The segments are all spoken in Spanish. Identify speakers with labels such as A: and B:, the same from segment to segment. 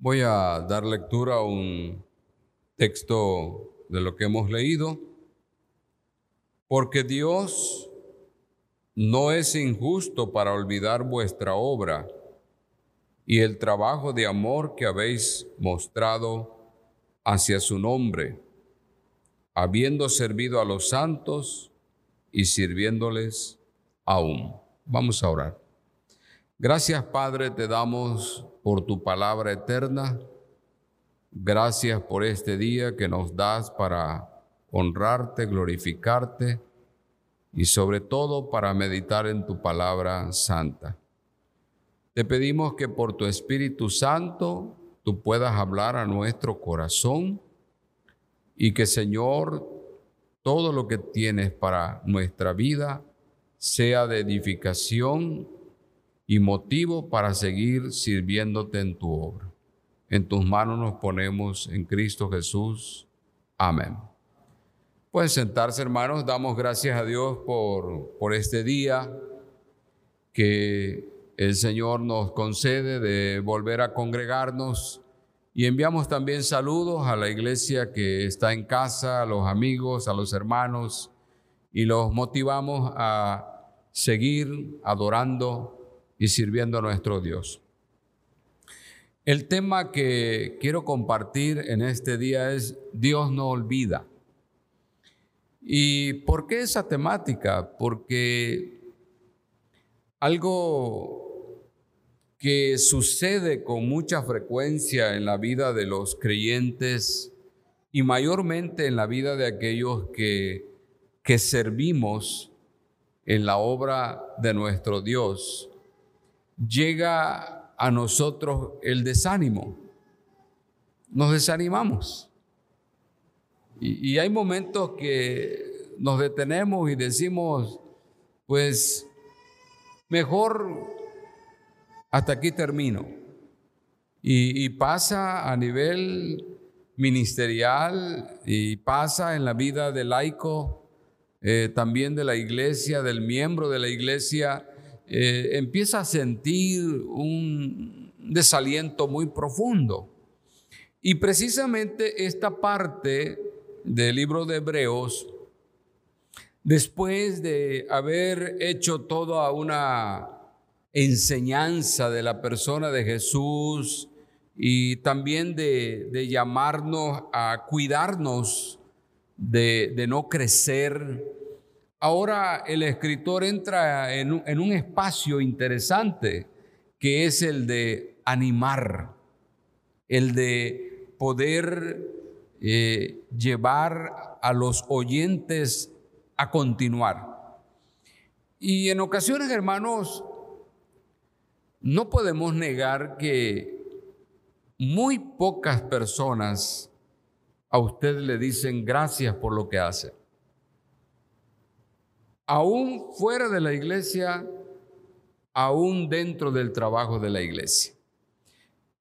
A: Voy a dar lectura a un texto de lo que hemos leído, porque Dios no es injusto para olvidar vuestra obra y el trabajo de amor que habéis mostrado hacia su nombre, habiendo servido a los santos y sirviéndoles aún. Vamos a orar. Gracias Padre te damos por tu palabra eterna. Gracias por este día que nos das para honrarte, glorificarte y sobre todo para meditar en tu palabra santa. Te pedimos que por tu Espíritu Santo tú puedas hablar a nuestro corazón y que Señor, todo lo que tienes para nuestra vida sea de edificación y motivo para seguir sirviéndote en tu obra. En tus manos nos ponemos en Cristo Jesús. Amén. Pueden sentarse, hermanos. Damos gracias a Dios por, por este día que el Señor nos concede de volver a congregarnos y enviamos también saludos a la iglesia que está en casa, a los amigos, a los hermanos y los motivamos a seguir adorando y sirviendo a nuestro Dios. El tema que quiero compartir en este día es Dios no olvida. ¿Y por qué esa temática? Porque algo que sucede con mucha frecuencia en la vida de los creyentes y mayormente en la vida de aquellos que, que servimos en la obra de nuestro Dios, llega a nosotros el desánimo. Nos desanimamos. Y, hay momentos que nos detenemos y decimos, pues mejor hasta aquí termino. Y, pasa a nivel ministerial y pasa en la vida del laico, eh, también de la iglesia, del miembro de la iglesia, eh, empieza a sentir un desaliento muy profundo. Y precisamente esta parte del libro de Hebreos, después de haber hecho toda una enseñanza de la persona de Jesús y también de, llamarnos a cuidarnos de, no crecer. Ahora el escritor entra en un, espacio interesante que es el de animar, el de poder eh, llevar a los oyentes a continuar. Y en ocasiones, hermanos, no podemos negar que muy pocas personas a usted le dicen gracias por lo que hace. Aún fuera de la iglesia, aún dentro del trabajo de la iglesia.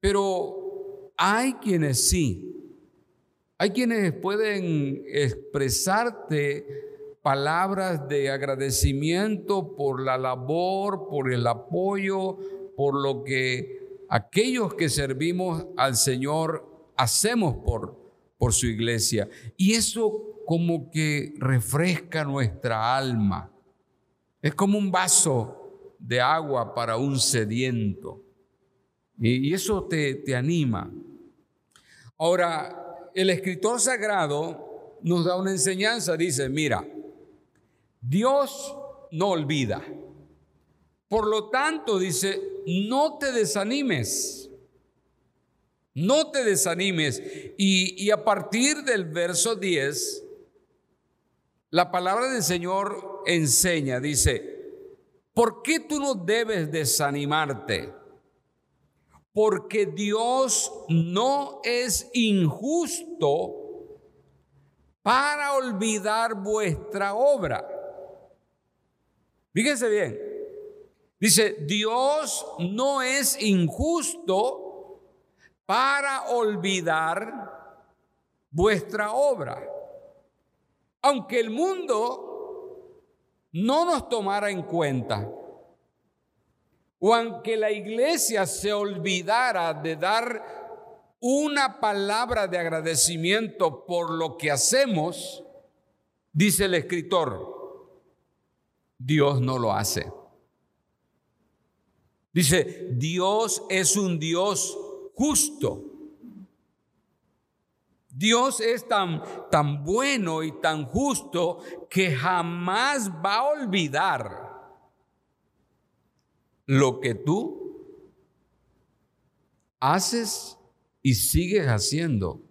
A: Pero hay quienes sí, hay quienes pueden expresarte palabras de agradecimiento por la labor, por el apoyo, por lo que aquellos que servimos al Señor hacemos por, por su iglesia. Y eso como que refresca nuestra alma. Es como un vaso de agua para un sediento. Y, eso te, te anima. Ahora, el escritor sagrado nos da una enseñanza. Dice, mira, Dios no olvida. Por lo tanto, dice, no te desanimes. No te desanimes. Y, a partir del verso 10, la palabra del Señor enseña, dice, ¿por qué tú no debes desanimarte? Porque Dios no es injusto para olvidar vuestra obra. Fíjense bien, Dice, Dios no es injusto para olvidar vuestra obra. Aunque el mundo no nos tomara en cuenta, o aunque la iglesia se olvidara de dar una palabra de agradecimiento por lo que hacemos, dice el escritor, Dios no lo hace. Dice, Dios es un Dios justo. Dios es tan, tan bueno y tan justo que jamás va a olvidar lo que tú haces y sigues haciendo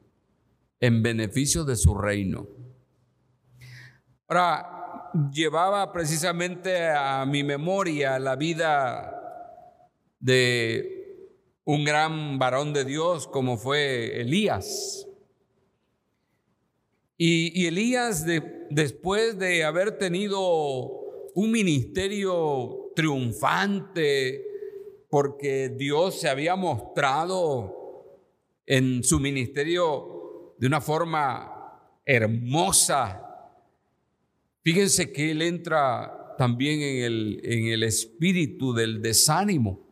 A: en beneficio de su reino. Ahora, llevaba precisamente a mi memoria la vida de un gran varón de Dios como fue Elías. Y, Elías, después de haber tenido un ministerio triunfante, porque Dios se había mostrado en su ministerio de una forma hermosa. Fíjense que él entra también en el, en el espíritu del desánimo.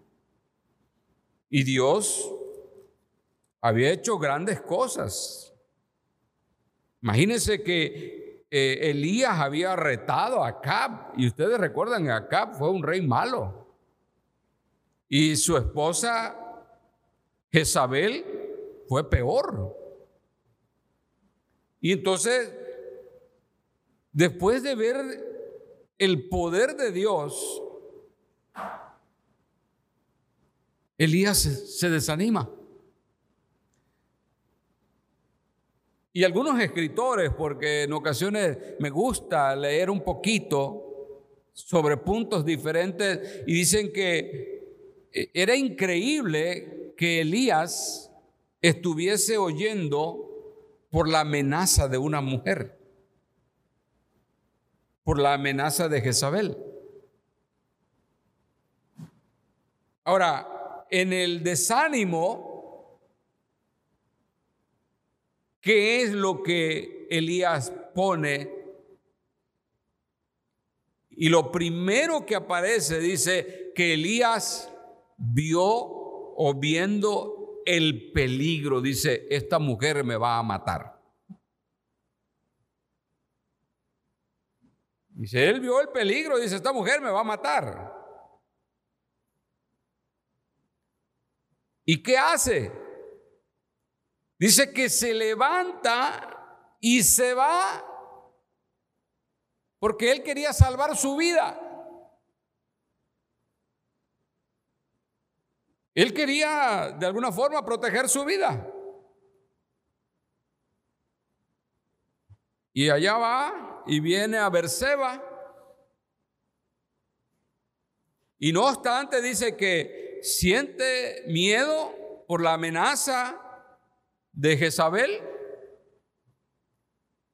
A: Y Dios había hecho grandes cosas. Imagínense que eh, Elías había retado a Acab, y ustedes recuerdan que Acab fue un rey malo. Y su esposa Jezabel fue peor. Y entonces, después de ver el poder de Dios, Elías se, desanima. Y algunos escritores, porque en ocasiones me gusta leer un poquito sobre puntos diferentes, y dicen que eh, era increíble que Elías estuviese oyendo por la amenaza de una mujer, por la amenaza de Jezabel. Ahora, en el desánimo, ¿qué es lo que Elías pone? Y lo primero que aparece dice que Elías vio o viendo el peligro, dice, esta mujer me va a matar. Dice, él vio el peligro, dice, esta mujer me va a matar. ¿Y qué hace? Dice que se levanta y se va porque él quería salvar su vida. Él quería de alguna forma proteger su vida. Y allá va y viene a Berseba. Y no obstante dice que siente miedo por la amenaza de Jezabel.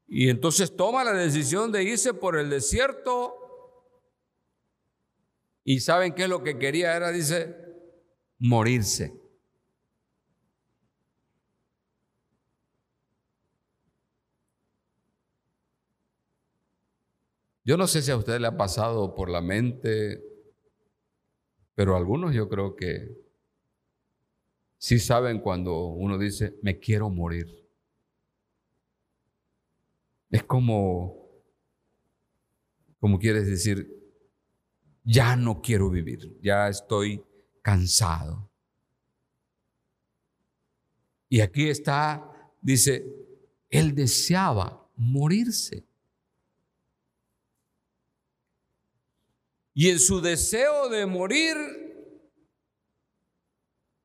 A: Y entonces toma la decisión de irse por el desierto. Y saben qué es lo que quería era, dice, morirse. Yo no sé si a usted le ha pasado por la mente pero algunos yo creo que sí saben cuando uno dice, me quiero morir. Es como, como quieres decir, ya no quiero vivir, ya estoy cansado. Y aquí está, dice, él deseaba morirse. Y en su deseo de morir,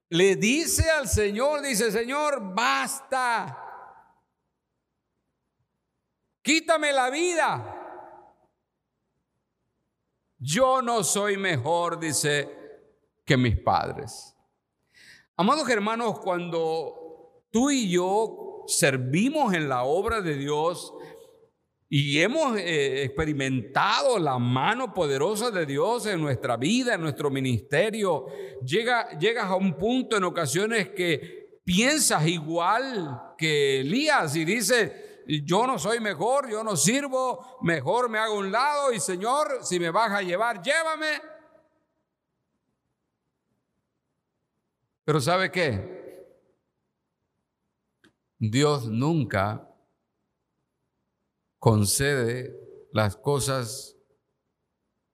A: le dice al Señor, dice, Señor, basta. Quítame la vida. Yo no soy mejor, dice, que mis padres. Amados hermanos, cuando tú y yo servimos en la obra de Dios, y hemos eh, experimentado la mano poderosa de Dios en nuestra vida, en nuestro ministerio. Llega, llegas a un punto en ocasiones que piensas igual que Elías y dices, yo no soy mejor, yo no sirvo, mejor me hago un lado y Señor, si me vas a llevar, llévame. Pero ¿sabe qué? Dios nunca concede las cosas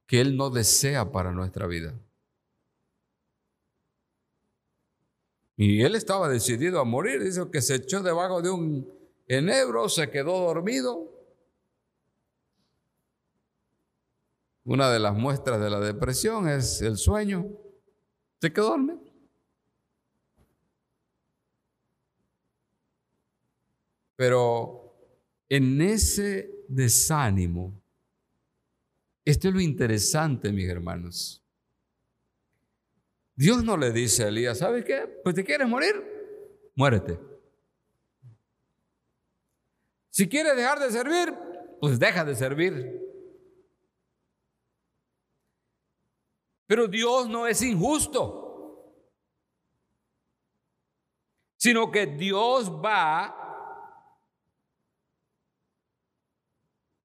A: que Él no desea para nuestra vida. Y Él estaba decidido a morir, dice que se echó debajo de un enebro, se quedó dormido. Una de las muestras de la depresión es el sueño. Se quedó dormido. Pero en ese desánimo, esto es lo interesante, mis hermanos. Dios no le dice a Elías, ¿sabes qué? Pues te quieres morir, muérete. Si quieres dejar de servir, pues deja de servir. Pero Dios no es injusto, sino que Dios va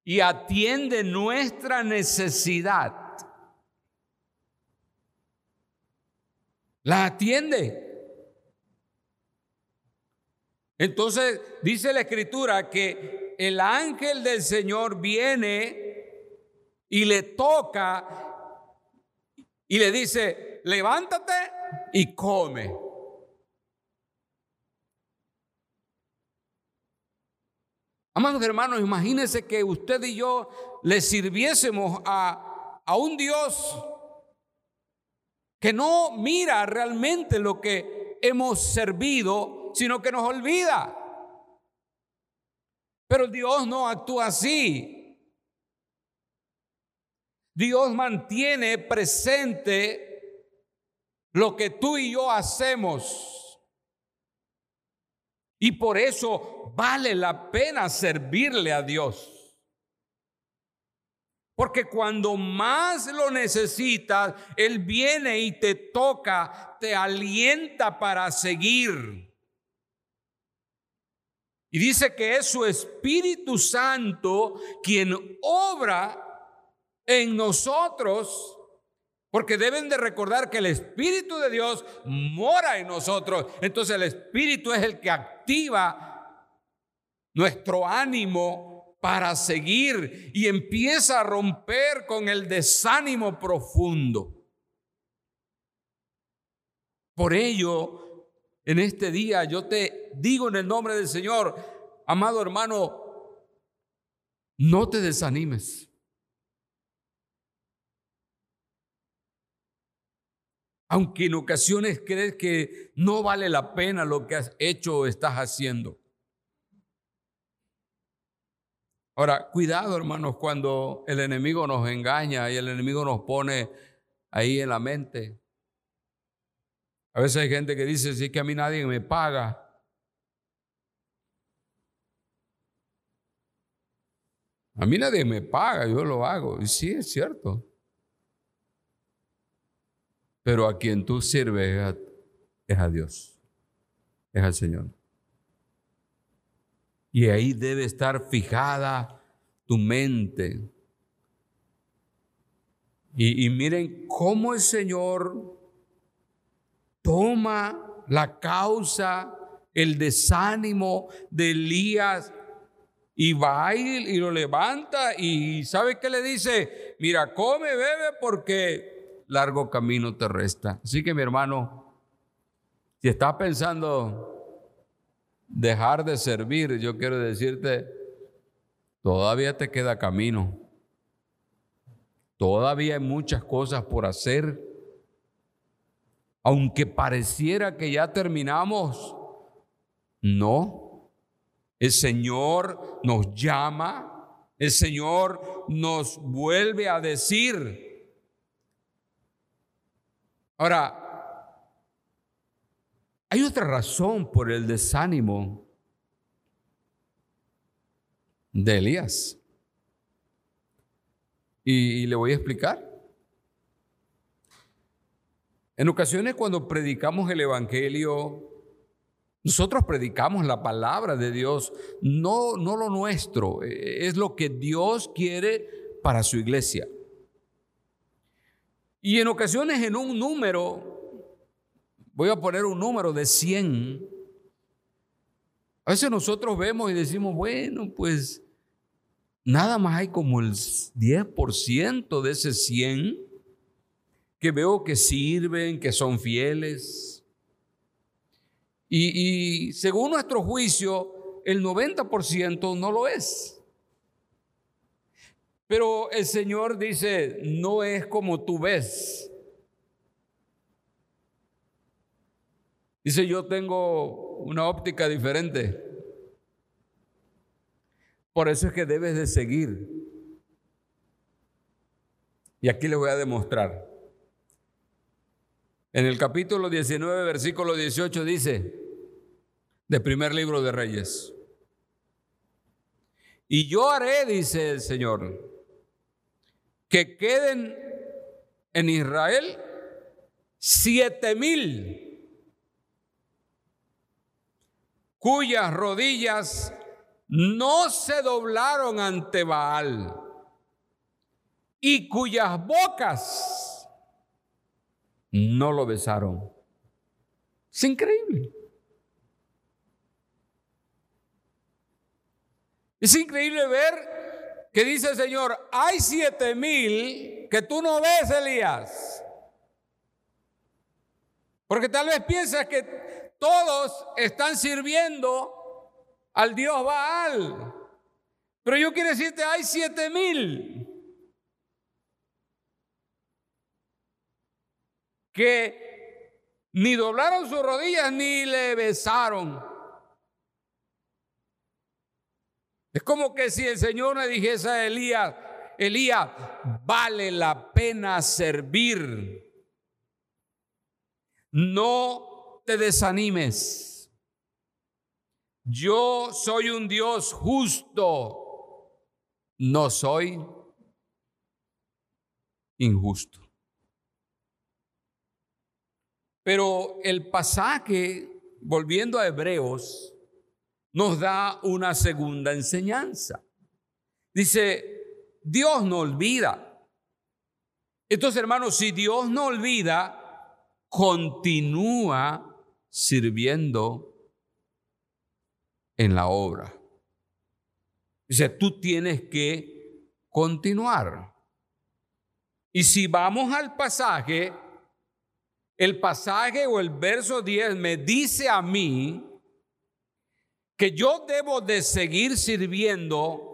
A: y atiende nuestra necesidad. La atiende. Entonces dice la escritura que el ángel del Señor viene y le toca y le dice, levántate y come. Amados hermanos, imagínense que usted y yo le sirviésemos a, a un Dios que no mira realmente lo que hemos servido, sino que nos olvida. Pero Dios no actúa así. Dios mantiene presente lo que tú y yo hacemos. Y por eso vale la pena servirle a Dios. Porque cuando más lo necesitas, Él viene y te toca, te alienta para seguir. Y dice que es su Espíritu Santo quien obra en nosotros porque deben de recordar que el Espíritu de Dios mora en nosotros. Entonces el Espíritu es el que activa nuestro ánimo para seguir y empieza a romper con el desánimo profundo. Por ello, en este día yo te digo en el nombre del Señor, amado hermano, no te desanimes. Aunque en ocasiones crees que no vale la pena lo que has hecho o estás haciendo. Ahora, cuidado hermanos cuando el enemigo nos engaña y el enemigo nos pone ahí en la mente. A veces hay gente que dice, sí que a mí nadie me paga. A mí nadie me paga, yo lo hago. Y sí, es cierto. Pero a quien tú sirves es a, Dios, es al Señor. Y ahí debe estar fijada tu mente. Y, y, miren cómo el Señor toma la causa, el desánimo de Elías y va y lo levanta y sabe qué le dice, mira, come, bebe porque largo camino te resta. Así que mi hermano, si estás pensando dejar de servir, yo quiero decirte, todavía te queda camino. Todavía hay muchas cosas por hacer. Aunque pareciera que ya terminamos, no. El Señor nos llama, el Señor nos vuelve a decir, Ahora, hay otra razón por el desánimo de Elías. Y, le voy a explicar. En ocasiones cuando predicamos el Evangelio, nosotros predicamos la palabra de Dios, no, no lo nuestro, es lo que Dios quiere para su iglesia. Y en ocasiones en un número, voy a poner un número de 100, A veces nosotros vemos y decimos, bueno, pues nada más hay como el 10% de ese 100 que veo que sirven, que son fieles. Y, y según nuestro juicio, el 90% no lo es. Pero el Señor dice, no es como tú ves. Dice, yo tengo una óptica diferente. Por eso es que debes de seguir. Y aquí le voy a demostrar. En el capítulo 19, versículo 18 dice, de primer libro de Reyes, y yo haré, dice el Señor, que queden en Israel siete mil cuyas rodillas no se doblaron ante Baal y cuyas bocas no lo besaron. Es increíble. Es increíble ver que dice el Señor, hay siete mil que tú no ves, Elías. Porque tal vez piensas que todos están sirviendo al Dios Baal. Pero yo quiero decirte, hay siete mil que ni doblaron sus rodillas ni le besaron. Es como que si el Señor le dijese a Elías, Elías, vale la pena servir. No te desanimes. Yo soy un Dios justo, no soy injusto. Pero el pasaje, volviendo a Hebreos, nos da una segunda enseñanza. Dice, Dios no olvida. Entonces, hermanos, si Dios no olvida, continúa sirviendo en la obra. Dice, tú tienes que continuar. Y si vamos al pasaje, el pasaje o el verso 10 me dice a mí que yo debo de seguir sirviendo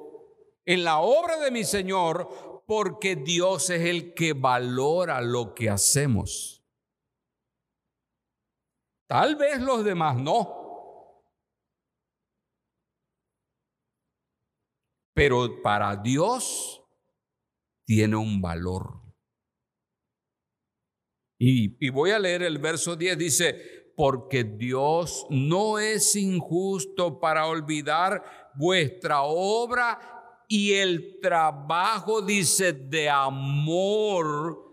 A: en la obra de mi Señor porque Dios es el que valora lo que hacemos. Tal vez los demás no. Pero para Dios tiene un valor. Y, voy a leer el verso 10, dice, porque Dios no es injusto para olvidar vuestra obra y el trabajo, dice, de amor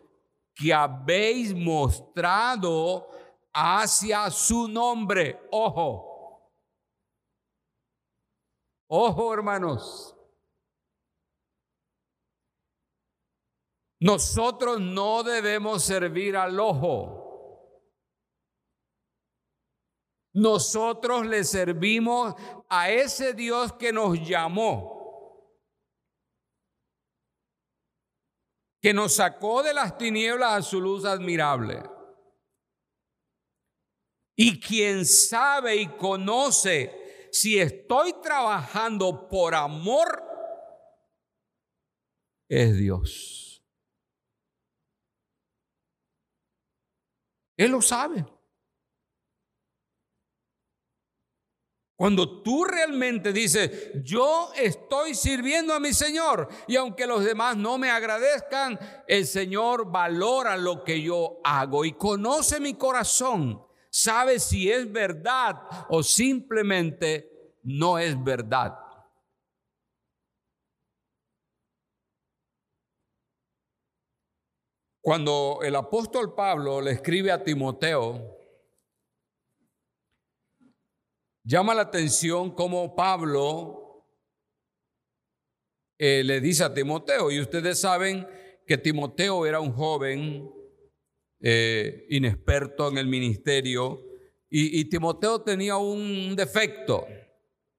A: que habéis mostrado hacia su nombre. Ojo. Ojo, hermanos. Nosotros no debemos servir al ojo. Nosotros le servimos a ese Dios que nos llamó, que nos sacó de las tinieblas a su luz admirable. Y quien sabe y conoce si estoy trabajando por amor, es Dios. Él lo sabe. Cuando tú realmente dices, yo estoy sirviendo a mi Señor y aunque los demás no me agradezcan, el Señor valora lo que yo hago y conoce mi corazón sabe si es verdad o simplemente no es verdad. Cuando el apóstol Pablo le escribe a Timoteo, llama la atención como Pablo eh, le dice a Timoteo, y ustedes saben que Timoteo era un joven eh, inexperto en el ministerio, y, Timoteo tenía un defecto,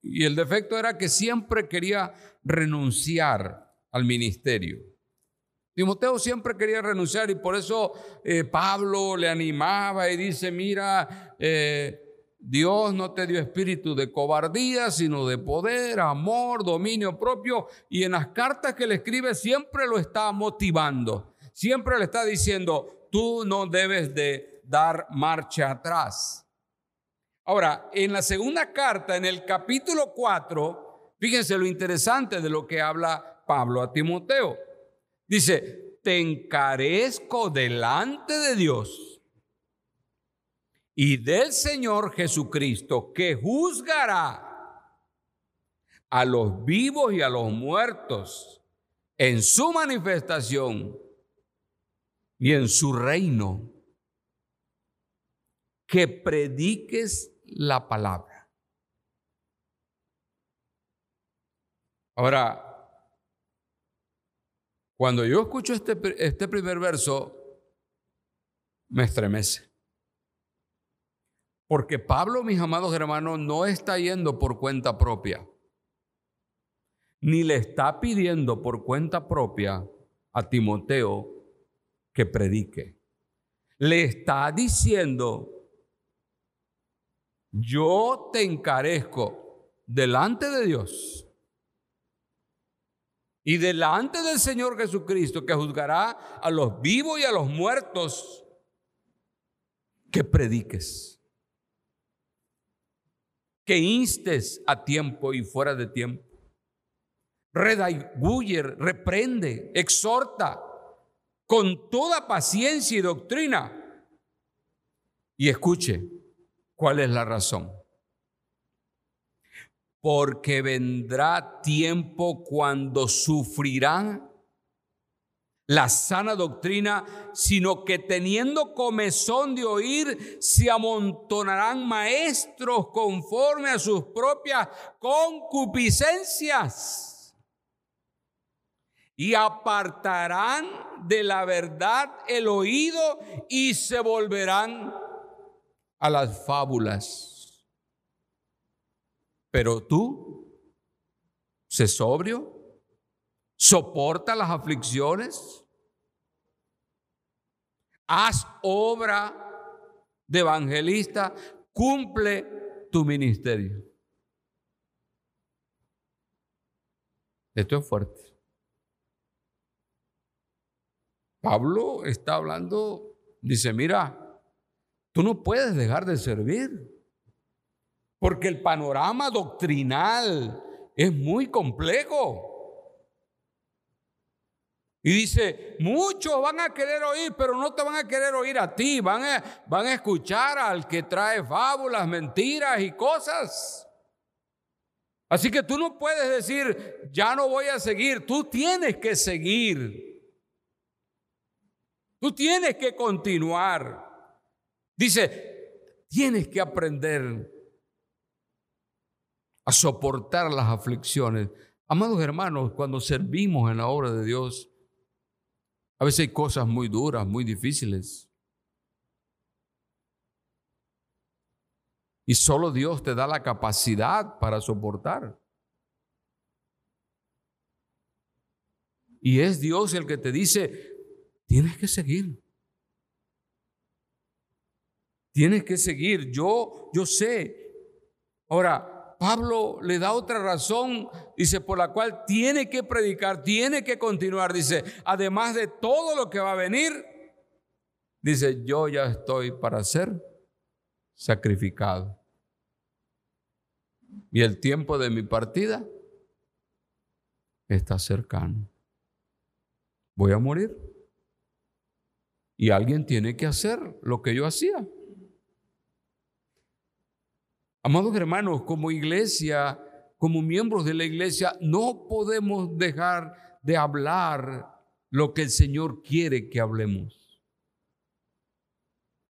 A: y el defecto era que siempre quería renunciar al ministerio. Timoteo siempre quería renunciar y por eso eh, Pablo le animaba y dice, mira, eh, Dios no te dio espíritu de cobardía, sino de poder, amor, dominio propio. Y en las cartas que le escribe siempre lo está motivando. Siempre le está diciendo, tú no debes de dar marcha atrás. Ahora, en la segunda carta, en el capítulo 4, fíjense lo interesante de lo que habla Pablo a Timoteo. Dice, te encarezco delante de Dios y del Señor Jesucristo, que juzgará a los vivos y a los muertos en su manifestación y en su reino, que prediques la palabra. Ahora, cuando yo escucho este, este primer verso, me estremece. Porque Pablo, mis amados hermanos, no está yendo por cuenta propia, ni le está pidiendo por cuenta propia a Timoteo que predique. Le está diciendo, yo te encarezco delante de Dios y delante del Señor Jesucristo que juzgará a los vivos y a los muertos, que prediques que instes a tiempo y fuera de tiempo. Redaiguyer, reprende, exhorta con toda paciencia y doctrina. Y escuche, ¿cuál es la razón? Porque vendrá tiempo cuando sufrirán la sana doctrina, sino que teniendo comezón de oír, se amontonarán maestros conforme a sus propias concupiscencias y apartarán de la verdad el oído y se volverán a las fábulas. Pero tú, sé sobrio, soporta las aflicciones, haz obra de evangelista, cumple tu ministerio. Esto es fuerte. Pablo está hablando, dice, mira, tú no puedes dejar de servir, porque el panorama doctrinal es muy complejo. Y dice, muchos van a querer oír, pero no te van a querer oír a ti, van a, van a escuchar al que trae fábulas, mentiras y cosas. Así que tú no puedes decir, ya no voy a seguir, tú tienes que seguir. Tú tienes que continuar. Dice, tienes que aprender a soportar las aflicciones. Amados hermanos, cuando servimos en la obra de Dios, a veces hay cosas muy duras, muy difíciles. Y solo Dios te da la capacidad para soportar. Y es Dios el que te dice, tienes que seguir. Tienes que seguir. Yo, yo sé. Ahora, Pablo le da otra razón, dice, por la cual tiene que predicar, tiene que continuar. Dice, además de todo lo que va a venir, dice, yo ya estoy para ser sacrificado. Y el tiempo de mi partida está cercano. Voy a morir. Y alguien tiene que hacer lo que yo hacía. Amados hermanos, como iglesia, como miembros de la iglesia, no podemos dejar de hablar lo que el Señor quiere que hablemos.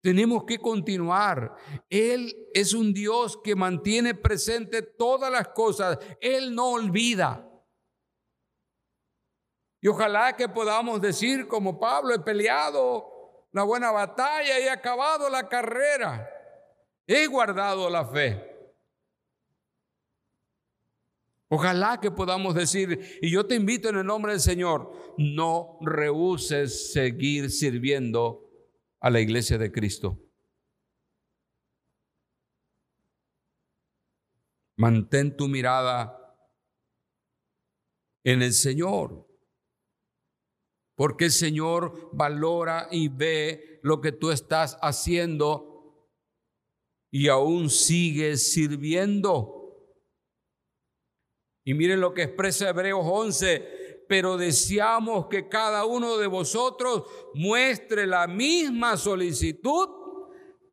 A: Tenemos que continuar. Él es un Dios que mantiene presente todas las cosas. Él no olvida. Y ojalá que podamos decir como Pablo, he peleado la buena batalla y he acabado la carrera he guardado la fe. Ojalá que podamos decir, y yo te invito en el nombre del Señor, no rehuses seguir sirviendo a la iglesia de Cristo. Mantén tu mirada en el Señor, porque el Señor valora y ve lo que tú estás haciendo y aún sigues sirviendo. Y miren lo que expresa Hebreos 11, pero deseamos que cada uno de vosotros muestre la misma solicitud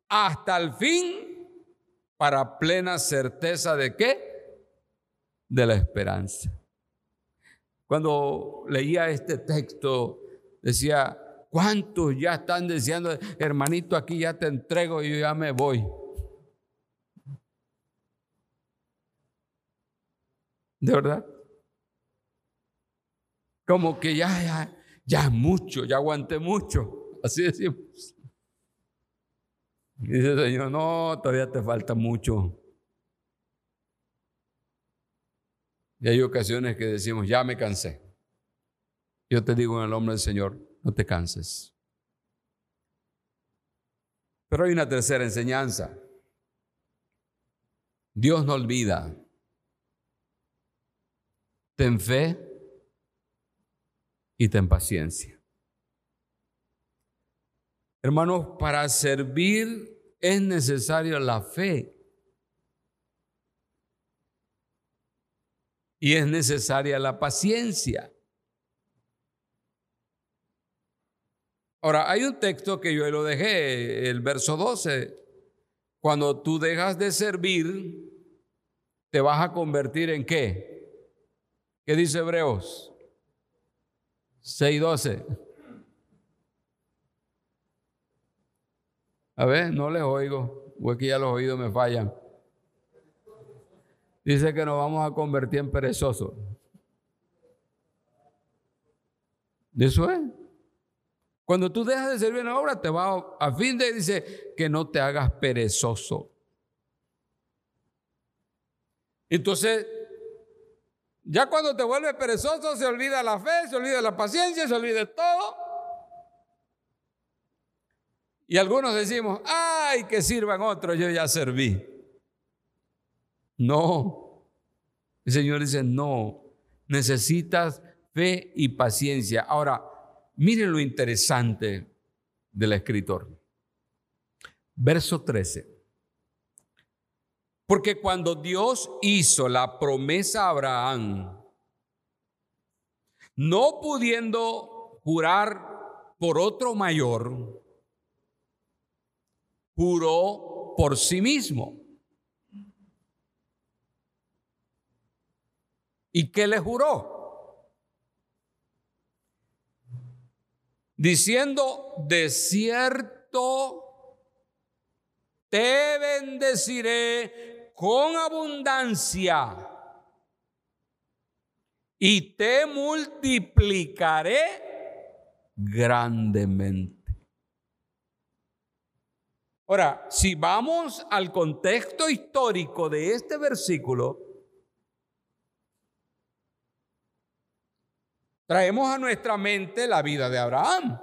A: hasta el fin para plena certeza de qué? De la esperanza. Cuando leía este texto, decía, ¿cuántos ya están diciendo, hermanito, aquí ya te entrego y yo ya me voy? ¿De verdad? Como que ya, ya, ya mucho, ya aguanté mucho. Así decimos. Dice el Señor, no, todavía te falta mucho. Y hay ocasiones que decimos, ya me cansé. Yo te digo en el nombre del Señor, no te canses. Pero hay una tercera enseñanza. Dios no olvida. Ten fe y ten paciencia. Hermanos, para servir es necesaria la fe. Y es necesaria la paciencia. Ahora, hay un texto que yo lo dejé, el verso 12. Cuando tú dejas de servir, te vas a convertir en qué? ¿Qué dice Hebreos? 6.12. A ver, no les oigo, o es que ya los oídos me fallan. Dice que nos vamos a convertir en perezosos. Eso es. Cuando tú dejas de servir en la obra, te va a, fin de, dice, que no te hagas perezoso. Entonces, ya cuando te vuelves perezoso, se olvida la fe, se olvida la paciencia, se olvida todo. Y algunos decimos, ay, que sirvan otros, yo ya serví. No. El Señor dice, no, necesitas fe y paciencia. Ahora, miren lo interesante del escritor. Verso 13. Porque cuando Dios hizo la promesa a Abraham, no pudiendo jurar por otro mayor, juró por sí mismo. ¿Y qué le juró? Diciendo, de cierto te bendeciré con abundancia y te multiplicaré grandemente. Ahora, si vamos al contexto histórico de este versículo, traemos a nuestra mente la vida de Abraham.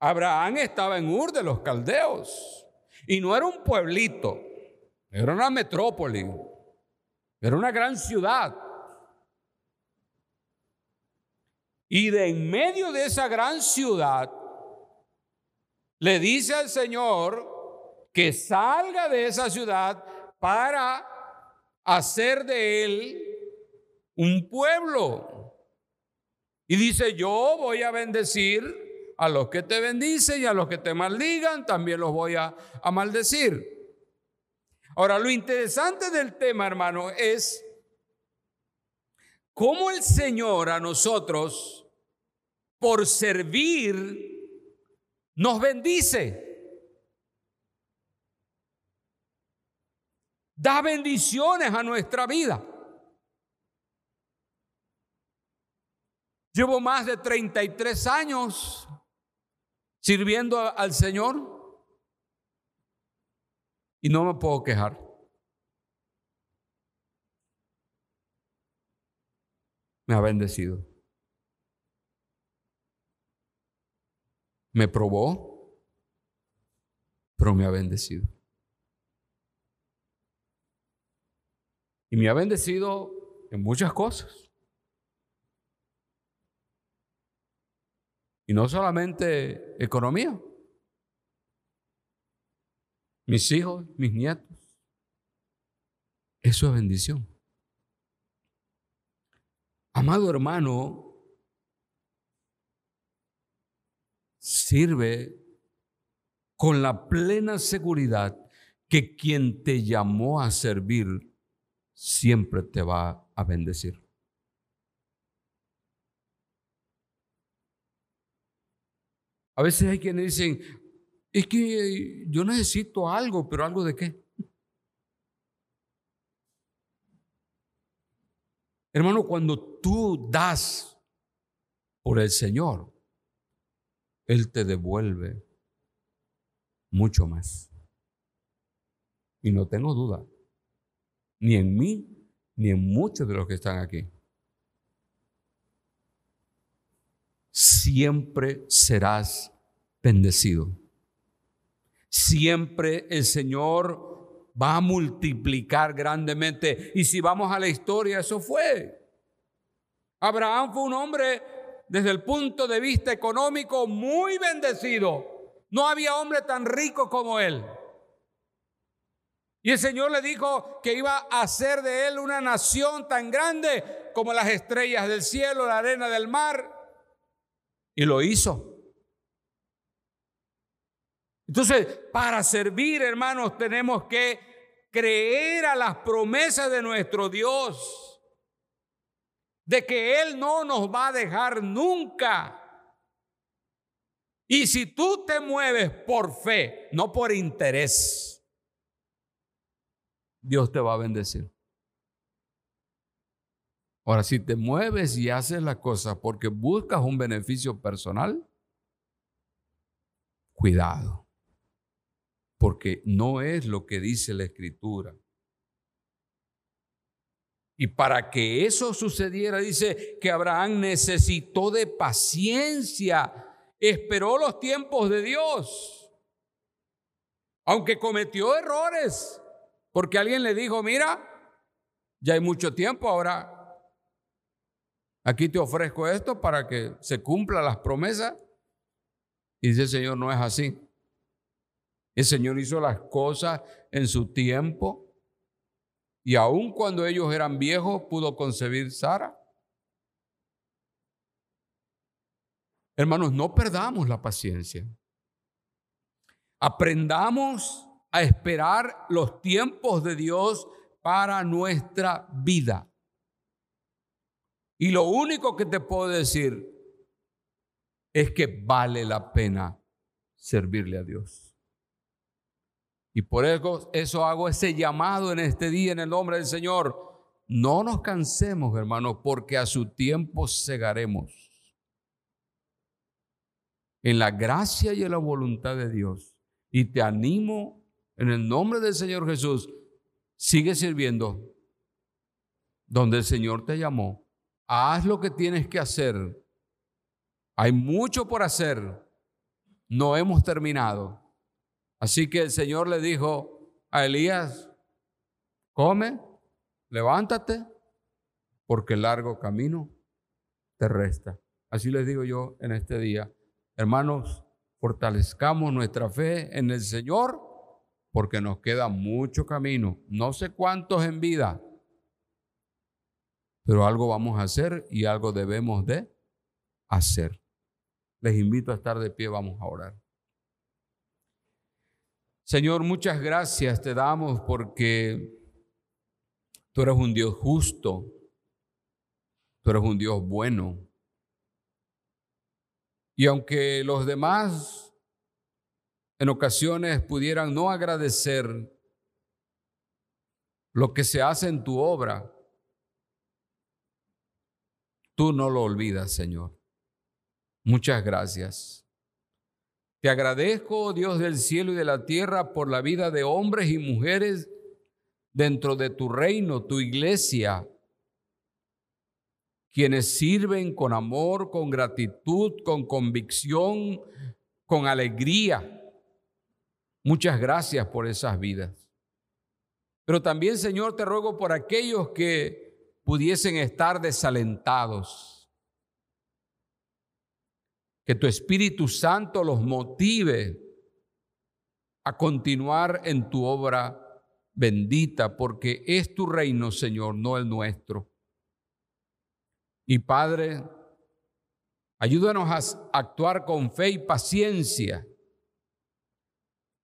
A: Abraham estaba en Ur de los Caldeos y no era un pueblito, era una metrópoli, era una gran ciudad. Y de en medio de esa gran ciudad le dice al Señor que salga de esa ciudad para hacer de él un pueblo. Y dice, yo voy a bendecir a los que te bendicen y a los que te maldigan, también los voy a, maldecir. Ahora, lo interesante del tema, hermano, es cómo el Señor a nosotros, por servir, nos bendice. Da bendiciones a nuestra vida. Llevo más de 33 años sirviendo al Señor y no me puedo quejar. Me ha bendecido. Me probó, pero me ha bendecido. Y me ha bendecido en muchas cosas. Y no solamente economía. Mis hijos, mis nietos. Eso es bendición. Amado hermano, sirve con la plena seguridad que quien te llamó a servir siempre te va a bendecir. A veces hay quienes dicen, es que yo necesito algo, pero algo de qué? Hermano, cuando tú das por el Señor, Él te devuelve mucho más. Y no tengo duda, ni en mí, ni en muchos de los que están aquí. Siempre serás bendecido. Siempre el Señor va a multiplicar grandemente. Y si vamos a la historia, eso fue. Abraham fue un hombre desde el punto de vista económico muy bendecido. No había hombre tan rico como él. Y el Señor le dijo que iba a hacer de él una nación tan grande como las estrellas del cielo, la arena del mar. Y lo hizo. Entonces, para servir, hermanos, tenemos que creer a las promesas de nuestro Dios, de que Él no nos va a dejar nunca. Y si tú te mueves por fe, no por interés, Dios te va a bendecir. Ahora, si te mueves y haces las cosas porque buscas un beneficio personal, cuidado porque no es lo que dice la escritura. Y para que eso sucediera, dice que Abraham necesitó de paciencia, esperó los tiempos de Dios, aunque cometió errores, porque alguien le dijo, mira, ya hay mucho tiempo, ahora aquí te ofrezco esto para que se cumplan las promesas. Y dice el Señor, no es así. El Señor hizo las cosas en su tiempo y aun cuando ellos eran viejos pudo concebir Sara. Hermanos, no perdamos la paciencia. Aprendamos a esperar los tiempos de Dios para nuestra vida. Y lo único que te puedo decir es que vale la pena servirle a Dios. Y por eso, eso hago ese llamado en este día en el nombre del Señor. No nos cansemos, hermanos, porque a su tiempo segaremos. En la gracia y en la voluntad de Dios. Y te animo en el nombre del Señor Jesús. Sigue sirviendo donde el Señor te llamó. Haz lo que tienes que hacer. Hay mucho por hacer. No hemos terminado. Así que el Señor le dijo a Elías, come, levántate, porque el largo camino te resta. Así les digo yo en este día, hermanos, fortalezcamos nuestra fe en el Señor, porque nos queda mucho camino, no sé cuántos en vida, pero algo vamos a hacer y algo debemos de hacer. Les invito a estar de pie, vamos a orar. Señor, muchas gracias te damos porque tú eres un Dios justo, tú eres un Dios bueno. Y aunque los demás en ocasiones pudieran no agradecer lo que se hace en tu obra, tú no lo olvidas, Señor. Muchas gracias. Te agradezco, Dios del cielo y de la tierra, por la vida de hombres y mujeres dentro de tu reino, tu iglesia, quienes sirven con amor, con gratitud, con convicción, con alegría. Muchas gracias por esas vidas. Pero también, Señor, te ruego por aquellos que pudiesen estar desalentados. Que tu Espíritu Santo los motive a continuar en tu obra bendita, porque es tu reino, Señor, no el nuestro. Y Padre, ayúdanos a actuar con fe y paciencia,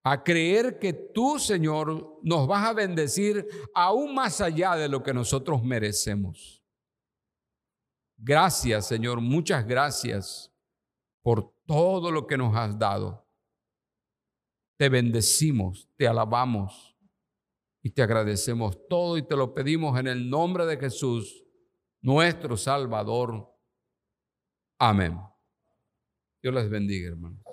A: a creer que tú, Señor, nos vas a bendecir aún más allá de lo que nosotros merecemos. Gracias, Señor, muchas gracias por todo lo que nos has dado. Te bendecimos, te alabamos y te agradecemos todo y te lo pedimos en el nombre de Jesús, nuestro Salvador. Amén. Dios les bendiga, hermanos.